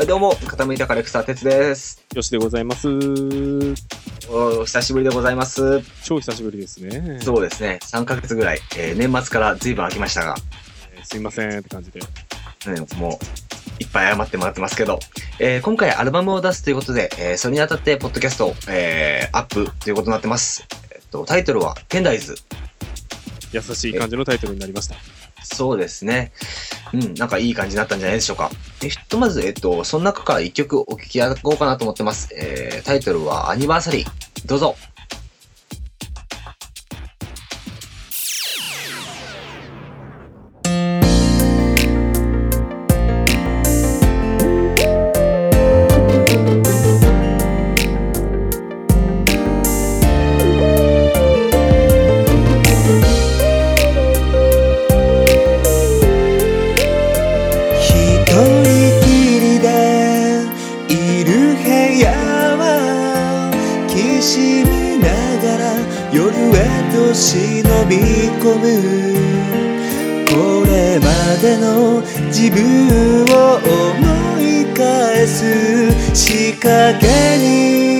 はい、どうも、傾いたカレクター哲です。よしでございます。お久しぶりでございます。超久しぶりですね。そうですね、3ヶ月ぐらい、えー年末から随分空きましたが、えーすいませんって感じで。ね、もう、いっぱい謝ってもらってますけど、えー今回アルバムを出すということで、えーそれにあたって、ポッドキャストを、えーアップということになってます。えっと、タイトルは、テンダイズ。優しい感じのタイトルになりました。そうですね。うん、なんかいい感じになったんじゃないでしょうか。えひとまず、えっと、その中から一曲お聴きいただこうかなと思ってます。えータイトルは、アニバーサリー。どうぞ。へと忍び込む。これまでの自分を思い返す仕掛けに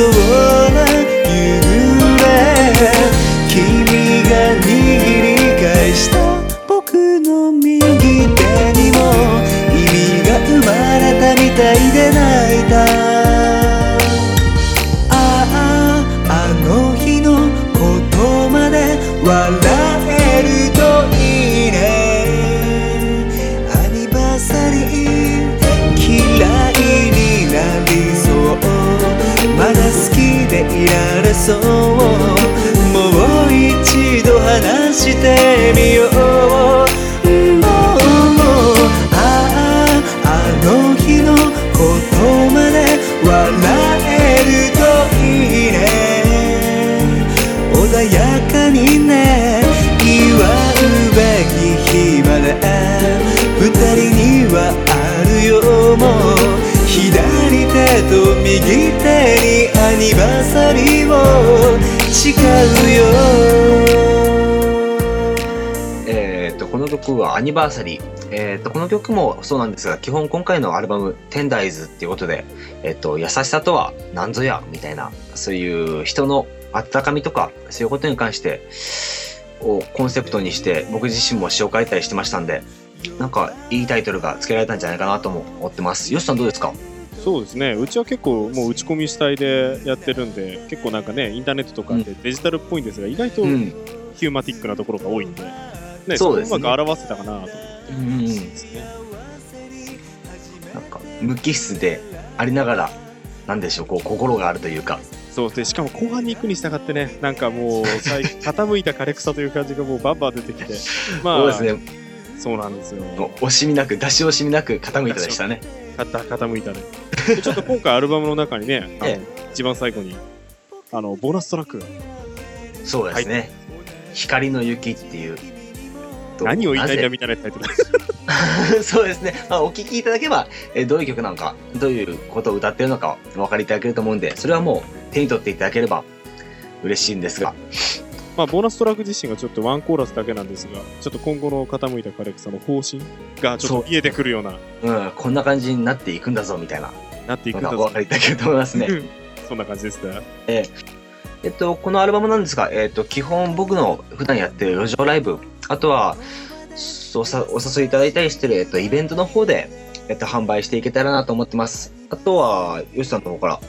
そうな夢君が握り返した僕の右手にも意味が生まれたみたいで泣いた。してみようもうあああの日のことまで笑えるといいね穏やかにね祝うべき日まで二人にはあるよもう左手と右手にアニバーサリーを誓うよこの曲はアニバーサリー。えーっと、この曲もそうなんですが、基本今回のアルバム、テンダイズっていうことで、えーっと、優しさとは何ぞや、みたいな、そういう人の温かみとか、そういうことに関して、をコンセプトにして、僕自身も詩を書いたりしてましたんで、なんか、いいタイトルが付けられたんじゃないかなとも思ってます。よしさんどうですか？そうですね。うちは結構もう打ち込み主体でやってるんで、結構なんかね、インターネットとかでデジタルっぽいんですが、意外とうん。ヒューマティックなところが多いんで、ね、そうですねうまく表せたかなと思ってうん。なんか、無機質でありながら、なんでしょう、こう、心があるというか、そうで、しかも後半に行くに従ってね、なんかもう、最 傾いた枯れ草という感じがもうバンバン出てきて、まあ、そうですね、そうなんですよ。惜しみなく、出し惜しみなく傾いたでしたね。傾いたね。でちょっと今回アルバムの中にね、あのえ一番最後に、あの、ボーナストラックが、そうですね。光の雪っていう。と何を言いたいんだなみたいなタイトル。ぜ？そうですね。まあ、お聞きいただけば、えーどういう曲なのか、どういうことを歌ってるのかお分かりいただけると思うんで、それはもう手に取っていただければ嬉しいんですが。まあ、ボーナストラック自身がちょっとワンコーラスだけなんですが、ちょっと今後の傾いた枯れ草の方針がちょっと見えてくるような、うん、こんな感じになっていくんだぞ、みたいななっていくんだぞお分か。りいただけると思いますね。そんな感じですね。えっと、このアルバムなんですが、えっと、基本僕の普段やってる路上ライブ、あとは、お誘いいただいたりしてる、えっと、イベントの方で、えっと、販売していけたらなと思ってます。あとは、よしさんの方から、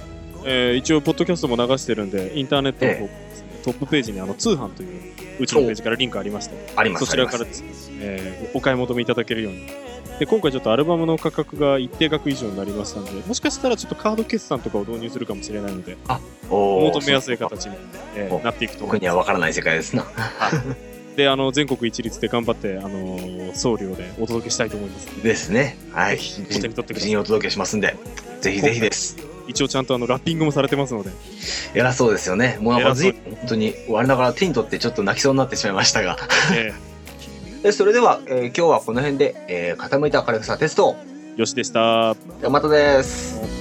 えー一応、ポッドキャストも流してるんで、インターネットの方ですね、トップページにあの通販といううちのページからリンクありまして、ありますそちらからです。ね、えーお買い求めいただけるように。で、今回ちょっとアルバムの価格が一定額以上になりましたんで、もしかしたらちょっとカード決算とかを導入するかもしれないので、おー。求めやすい形に、えーおなっていくと思僕いまには分からない世界ですな。す。で、あの、全国一律で頑張って、あのー送料でお届けしたいと思います。ですね。はい。お手に取ってくださいお届けしますんで、ぜひぜひです。一応ちゃんとあの、ラッピングもされてますので、偉そうですよね。もうまずい本当に、我ながら手に取ってちょっと泣きそうになってしまいましたが。え でそれでは、えー今日はこの辺で、えー傾いた明るさテスト。ーよしでした。またです。